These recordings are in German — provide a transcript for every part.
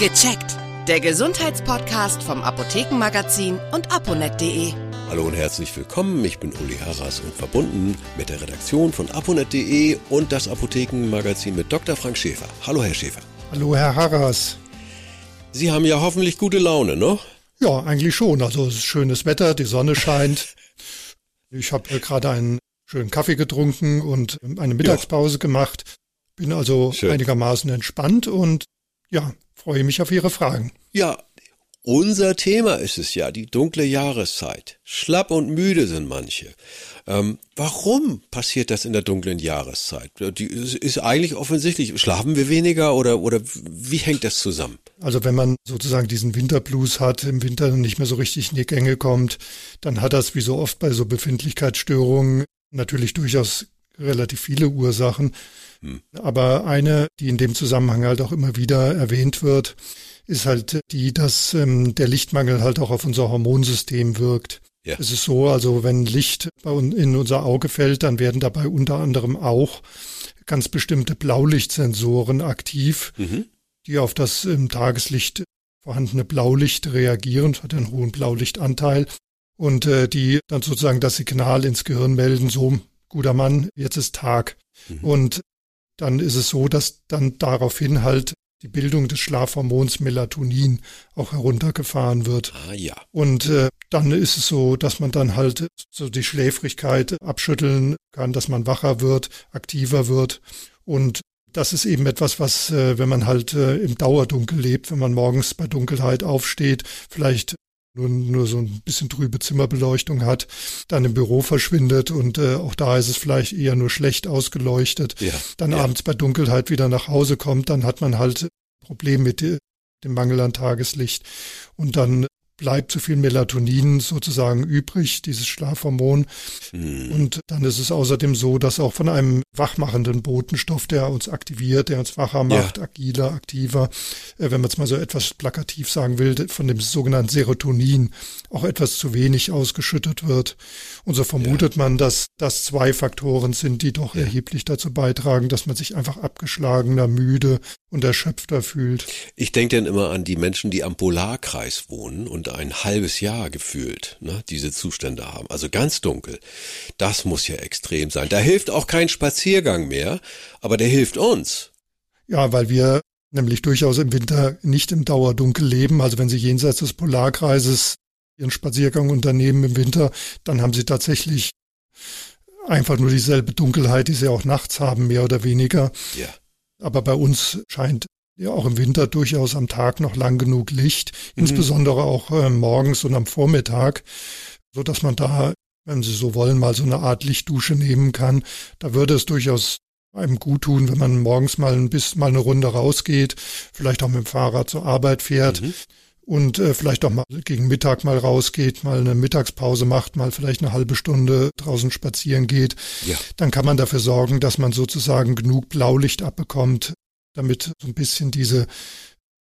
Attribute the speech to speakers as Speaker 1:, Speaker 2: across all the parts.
Speaker 1: Gecheckt. Der Gesundheitspodcast vom Apothekenmagazin und aponet.de.
Speaker 2: Hallo und herzlich willkommen. Ich bin Uli Harras und verbunden mit der Redaktion von aponet.de und das Apothekenmagazin mit Dr. Frank Schäfer. Hallo, Herr Schäfer.
Speaker 3: Hallo, Herr Harras.
Speaker 2: Sie haben ja hoffentlich gute Laune, ne?
Speaker 3: Ja, eigentlich schon. Also es ist schönes Wetter, die Sonne scheint. Ich habe gerade einen schönen Kaffee getrunken und eine Mittagspause ja. gemacht. Bin also Schön. einigermaßen entspannt und ja, freue mich auf Ihre Fragen.
Speaker 2: Ja, unser Thema ist es ja, die dunkle Jahreszeit. Schlapp und müde sind manche. Ähm, warum passiert das in der dunklen Jahreszeit? Die ist eigentlich offensichtlich. Schlafen wir weniger oder, oder wie hängt das zusammen?
Speaker 3: Also wenn man sozusagen diesen Winterblues hat, im Winter nicht mehr so richtig in die Gänge kommt, dann hat das wie so oft bei so Befindlichkeitsstörungen natürlich durchaus relativ viele Ursachen. Hm. Aber eine, die in dem Zusammenhang halt auch immer wieder erwähnt wird, ist halt die, dass ähm, der Lichtmangel halt auch auf unser Hormonsystem wirkt. Ja. Es ist so, also wenn Licht in unser Auge fällt, dann werden dabei unter anderem auch ganz bestimmte Blaulichtsensoren aktiv, mhm. die auf das im Tageslicht vorhandene Blaulicht reagieren, hat einen hohen Blaulichtanteil und äh, die dann sozusagen das Signal ins Gehirn melden, so guter Mann, jetzt ist Tag. Mhm. Und dann ist es so, dass dann daraufhin halt die Bildung des Schlafhormons Melatonin auch heruntergefahren wird.
Speaker 2: Ah ja.
Speaker 3: Und äh, dann ist es so, dass man dann halt so die Schläfrigkeit abschütteln kann, dass man wacher wird, aktiver wird. Und das ist eben etwas, was, äh, wenn man halt äh, im Dauerdunkel lebt, wenn man morgens bei Dunkelheit aufsteht, vielleicht nur, nur so ein bisschen trübe Zimmerbeleuchtung hat, dann im Büro verschwindet und äh, auch da ist es vielleicht eher nur schlecht ausgeleuchtet, ja, dann ja. abends bei Dunkelheit wieder nach Hause kommt, dann hat man halt Problem mit dem Mangel an Tageslicht und dann bleibt zu viel Melatonin sozusagen übrig, dieses Schlafhormon. Mhm. Und dann ist es außerdem so, dass auch von einem wachmachenden Botenstoff, der uns aktiviert, der uns wacher macht, ja. agiler, aktiver, äh, wenn man es mal so etwas plakativ sagen will, von dem sogenannten Serotonin auch etwas zu wenig ausgeschüttet wird. Und so vermutet ja. man, dass das zwei Faktoren sind, die doch ja. erheblich dazu beitragen, dass man sich einfach abgeschlagener, müde und erschöpfter fühlt.
Speaker 2: Ich denke dann immer an die Menschen, die am Polarkreis wohnen und ein halbes Jahr gefühlt ne, diese Zustände haben. Also ganz dunkel. Das muss ja extrem sein. Da hilft auch kein Spaziergang mehr, aber der hilft uns.
Speaker 3: Ja, weil wir nämlich durchaus im Winter nicht im Dauerdunkel leben. Also wenn Sie jenseits des Polarkreises Ihren Spaziergang unternehmen im Winter, dann haben Sie tatsächlich einfach nur dieselbe Dunkelheit, die Sie auch nachts haben, mehr oder weniger. Ja. Aber bei uns scheint ja auch im Winter durchaus am Tag noch lang genug Licht, mhm. insbesondere auch äh, morgens und am Vormittag, so dass man da, wenn Sie so wollen, mal so eine Art Lichtdusche nehmen kann. Da würde es durchaus einem gut tun, wenn man morgens mal ein bisschen mal eine Runde rausgeht, vielleicht auch mit dem Fahrrad zur Arbeit fährt. Mhm und äh, vielleicht auch mal gegen Mittag mal rausgeht, mal eine Mittagspause macht, mal vielleicht eine halbe Stunde draußen spazieren geht, ja. dann kann man dafür sorgen, dass man sozusagen genug Blaulicht abbekommt, damit so ein bisschen diese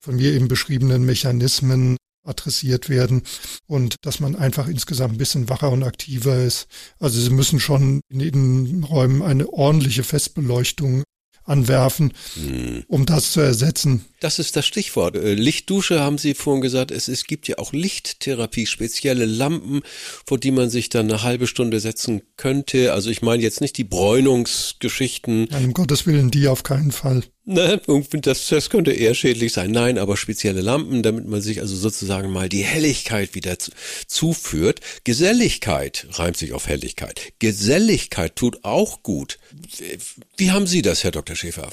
Speaker 3: von mir eben beschriebenen Mechanismen adressiert werden und dass man einfach insgesamt ein bisschen wacher und aktiver ist. Also sie müssen schon in den Räumen eine ordentliche Festbeleuchtung anwerfen, hm. um das zu ersetzen.
Speaker 2: Das ist das Stichwort. Äh, Lichtdusche haben Sie vorhin gesagt. Es, es gibt ja auch Lichttherapie, spezielle Lampen, vor die man sich dann eine halbe Stunde setzen könnte. Also ich meine jetzt nicht die Bräunungsgeschichten.
Speaker 3: Nein, um Gottes Willen, die auf keinen Fall.
Speaker 2: Ne, das, das könnte eher schädlich sein. Nein, aber spezielle Lampen, damit man sich also sozusagen mal die Helligkeit wieder zuführt. Geselligkeit reimt sich auf Helligkeit. Geselligkeit tut auch gut. Wie haben Sie das, Herr Dr. Schäfer?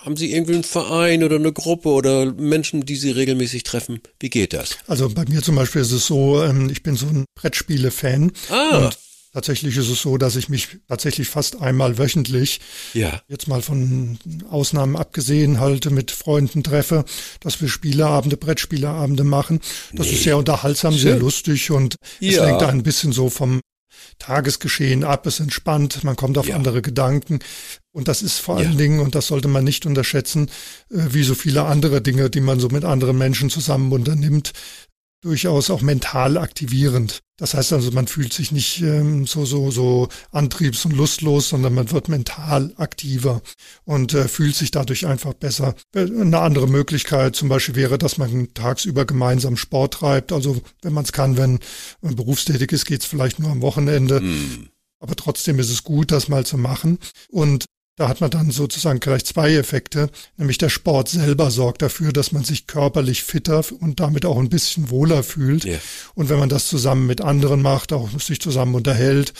Speaker 2: Haben Sie irgendwie einen Verein oder eine Gruppe oder Menschen, die Sie regelmäßig treffen? Wie geht das?
Speaker 3: Also bei mir zum Beispiel ist es so, ähm, ich bin so ein Brettspiele-Fan. Ah. Und Tatsächlich ist es so, dass ich mich tatsächlich fast einmal wöchentlich, ja. jetzt mal von Ausnahmen abgesehen, halte mit Freunden treffe, dass wir Spieleabende, Brettspieleabende machen. Das nee. ist sehr unterhaltsam, Schön. sehr lustig und ja. es lenkt ein bisschen so vom Tagesgeschehen ab, es entspannt, man kommt auf ja. andere Gedanken. Und das ist vor allen. Dingen, und das sollte man nicht unterschätzen, äh, wie so viele andere Dinge, die man so mit anderen Menschen zusammen unternimmt, durchaus auch mental aktivierend. Das heißt also, man fühlt sich nicht ähm, so, so, so antriebs- und lustlos, sondern man wird mental aktiver und äh, fühlt sich dadurch einfach besser. Eine andere Möglichkeit zum Beispiel wäre, dass man tagsüber gemeinsam Sport treibt. Also wenn man es kann, wenn man berufstätig ist, geht es vielleicht nur am Wochenende. Mm. Aber trotzdem ist es gut, das mal zu machen. Und da hat man dann sozusagen gleich zwei Effekte, nämlich der Sport selber sorgt dafür, dass man sich körperlich fitter und damit auch ein bisschen wohler fühlt. Yeah. Und wenn man das zusammen mit anderen macht, auch sich zusammen unterhält,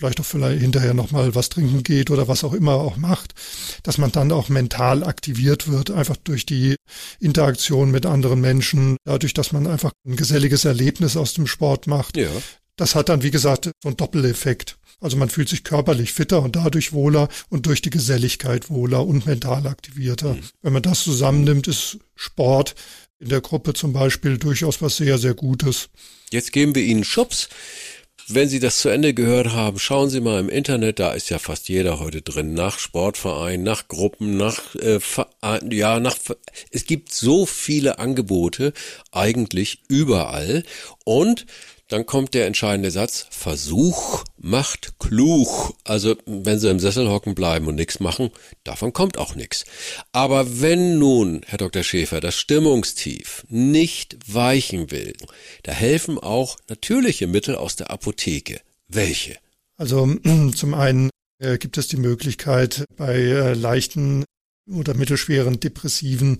Speaker 3: vielleicht auch vielleicht hinterher nochmal was trinken geht oder was auch immer auch macht, dass man dann auch mental aktiviert wird, einfach durch die Interaktion mit anderen Menschen, dadurch, dass man einfach ein geselliges Erlebnis aus dem Sport macht. Ja. Das hat dann, wie gesagt, so einen Doppeleffekt. Also man fühlt sich körperlich fitter und dadurch wohler und durch die Geselligkeit wohler und mental aktivierter. Mhm. Wenn man das zusammennimmt, ist Sport in der Gruppe zum Beispiel durchaus was sehr, sehr Gutes.
Speaker 2: Jetzt geben wir Ihnen Schubs. Wenn Sie das zu Ende gehört haben, schauen Sie mal im Internet, da ist ja fast jeder heute drin, nach Sportverein, nach Gruppen, nach äh, Verein, ja, nach es gibt so viele Angebote eigentlich überall und dann kommt der entscheidende Satz, Versuch macht klug. Also wenn Sie im Sessel hocken bleiben und nichts machen, davon kommt auch nichts. Aber wenn nun, Herr Dr. Schäfer, das Stimmungstief nicht weichen will, da helfen auch natürliche Mittel aus der Apotheke. Welche?
Speaker 3: Also zum einen äh, gibt es die Möglichkeit, bei äh, leichten oder mittelschweren depressiven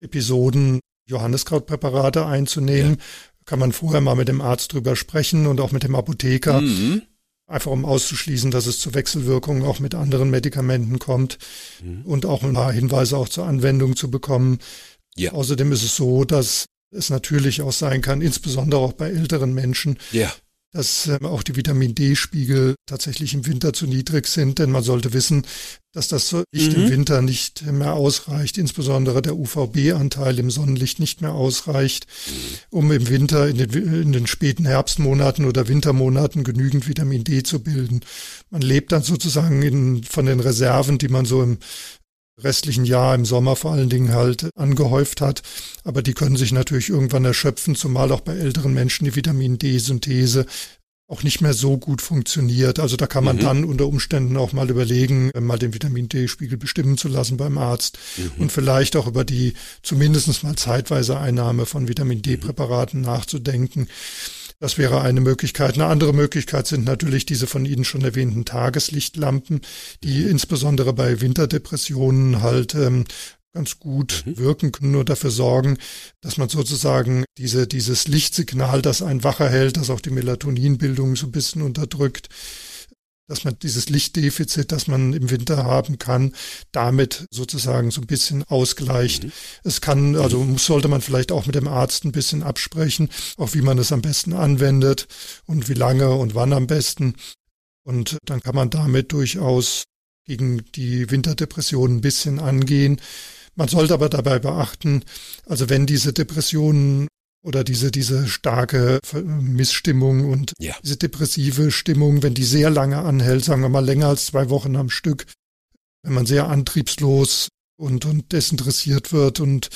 Speaker 3: Episoden Johanniskrautpräparate einzunehmen. Kann man vorher mal mit dem Arzt drüber sprechen und auch mit dem Apotheker. Mhm. Einfach um auszuschließen, dass es zu Wechselwirkungen auch mit anderen Medikamenten kommt mhm. und auch ein paar Hinweise auch zur Anwendung zu bekommen. Ja. Außerdem ist es so, dass es natürlich auch sein kann, insbesondere auch bei älteren Menschen, ja dass ähm, auch die Vitamin D-Spiegel tatsächlich im Winter zu niedrig sind, denn man sollte wissen, dass das Licht mhm. im Winter nicht mehr ausreicht, insbesondere der UVB-Anteil im Sonnenlicht nicht mehr ausreicht, um im Winter in den, in den späten Herbstmonaten oder Wintermonaten genügend Vitamin D zu bilden. Man lebt dann sozusagen in, von den Reserven, die man so im restlichen Jahr im Sommer vor allen Dingen halt angehäuft hat. Aber die können sich natürlich irgendwann erschöpfen, zumal auch bei älteren Menschen die Vitamin D-Synthese auch nicht mehr so gut funktioniert. Also da kann man mhm. dann unter Umständen auch mal überlegen, äh, mal den Vitamin D-Spiegel bestimmen zu lassen beim Arzt mhm. und vielleicht auch über die zumindest mal zeitweise Einnahme von Vitamin D-Präparaten nachzudenken. Das wäre eine Möglichkeit. Eine andere Möglichkeit sind natürlich diese von Ihnen schon erwähnten Tageslichtlampen, die mhm. insbesondere bei Winterdepressionen halt ähm, ganz gut mhm. wirken können und dafür sorgen, dass man sozusagen diese, dieses Lichtsignal, das einen wacher hält, das auch die Melatoninbildung so ein bisschen unterdrückt, dass man dieses Lichtdefizit, das man im Winter haben kann, damit sozusagen so ein bisschen ausgleicht. Mhm. Es kann, also sollte man vielleicht auch mit dem Arzt ein bisschen absprechen, auch wie man es am besten anwendet und wie lange und wann am besten. Und dann kann man damit durchaus gegen die Winterdepression ein bisschen angehen. Man sollte aber dabei beachten, also wenn diese Depressionen oder diese, diese starke Missstimmung und ja. diese depressive Stimmung, wenn die sehr lange anhält, sagen wir mal länger als zwei Wochen am Stück, wenn man sehr antriebslos und, und desinteressiert wird und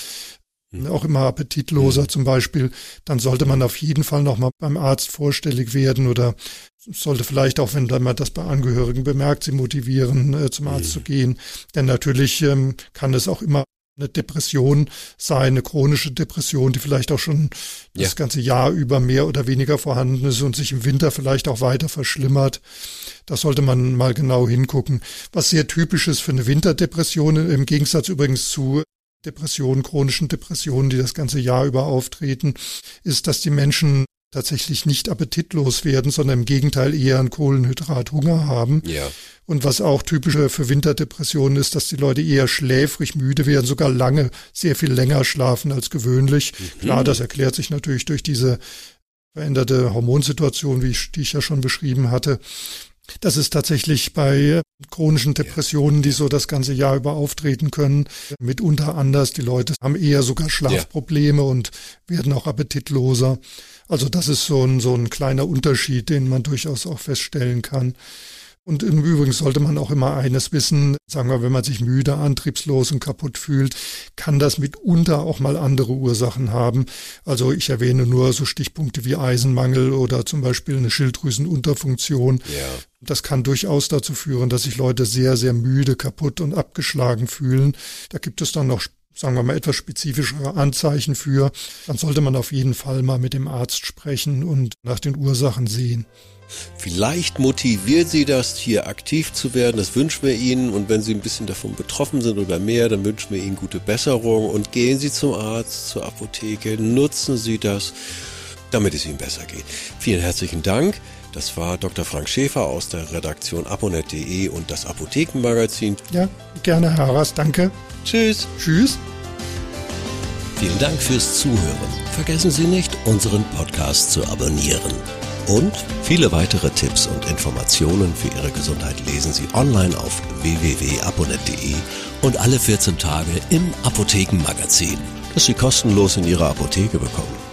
Speaker 3: hm. auch immer appetitloser mhm. zum Beispiel, dann sollte man auf jeden Fall nochmal beim Arzt vorstellig werden oder sollte vielleicht auch, wenn man das bei Angehörigen bemerkt, sie motivieren, äh, zum Arzt mhm. zu gehen. Denn natürlich ähm, kann es auch immer eine Depression sein, eine chronische Depression, die vielleicht auch schon ja. das ganze Jahr über mehr oder weniger vorhanden ist und sich im Winter vielleicht auch weiter verschlimmert. Da sollte man mal genau hingucken. Was sehr typisch ist für eine Winterdepression, im Gegensatz übrigens zu Depressionen, chronischen Depressionen, die das ganze Jahr über auftreten, ist, dass die Menschen tatsächlich nicht appetitlos werden, sondern im Gegenteil eher an Kohlenhydrathunger haben. Ja. Und was auch typisch für Winterdepressionen ist, dass die Leute eher schläfrig müde werden, sogar lange, sehr viel länger schlafen als gewöhnlich. Mhm. Klar, das erklärt sich natürlich durch diese veränderte Hormonsituation, wie ich, die ich ja schon beschrieben hatte. Das ist tatsächlich bei chronischen Depressionen, die so das ganze Jahr über auftreten können, mitunter anders. Die Leute haben eher sogar Schlafprobleme ja. und werden auch appetitloser. Also das ist so ein, so ein kleiner Unterschied, den man durchaus auch feststellen kann. Und im Übrigen sollte man auch immer eines wissen, sagen wir, wenn man sich müde, antriebslos und kaputt fühlt, kann das mitunter auch mal andere Ursachen haben. Also ich erwähne nur so Stichpunkte wie Eisenmangel oder zum Beispiel eine Schilddrüsenunterfunktion. Ja. Das kann durchaus dazu führen, dass sich Leute sehr, sehr müde, kaputt und abgeschlagen fühlen. Da gibt es dann noch sagen wir mal, etwas spezifischere Anzeichen für, dann sollte man auf jeden Fall mal mit dem Arzt sprechen und nach den Ursachen sehen.
Speaker 2: Vielleicht motiviert Sie das, hier aktiv zu werden. Das wünschen wir Ihnen. Und wenn Sie ein bisschen davon betroffen sind oder mehr, dann wünschen wir Ihnen gute Besserung. Und gehen Sie zum Arzt, zur Apotheke. Nutzen Sie das, damit es Ihnen besser geht. Vielen herzlichen Dank. Das war Dr. Frank Schäfer aus der Redaktion aponet.de und das Apothekenmagazin.
Speaker 3: Ja, gerne, Herr Haras. Danke.
Speaker 2: Tschüss.
Speaker 3: Tschüss.
Speaker 4: Vielen Dank fürs Zuhören. Vergessen Sie nicht, unseren Podcast zu abonnieren. Und viele weitere Tipps und Informationen für Ihre Gesundheit lesen Sie online auf www.aponet.de und alle 14 Tage im Apothekenmagazin, das Sie kostenlos in Ihrer Apotheke bekommen.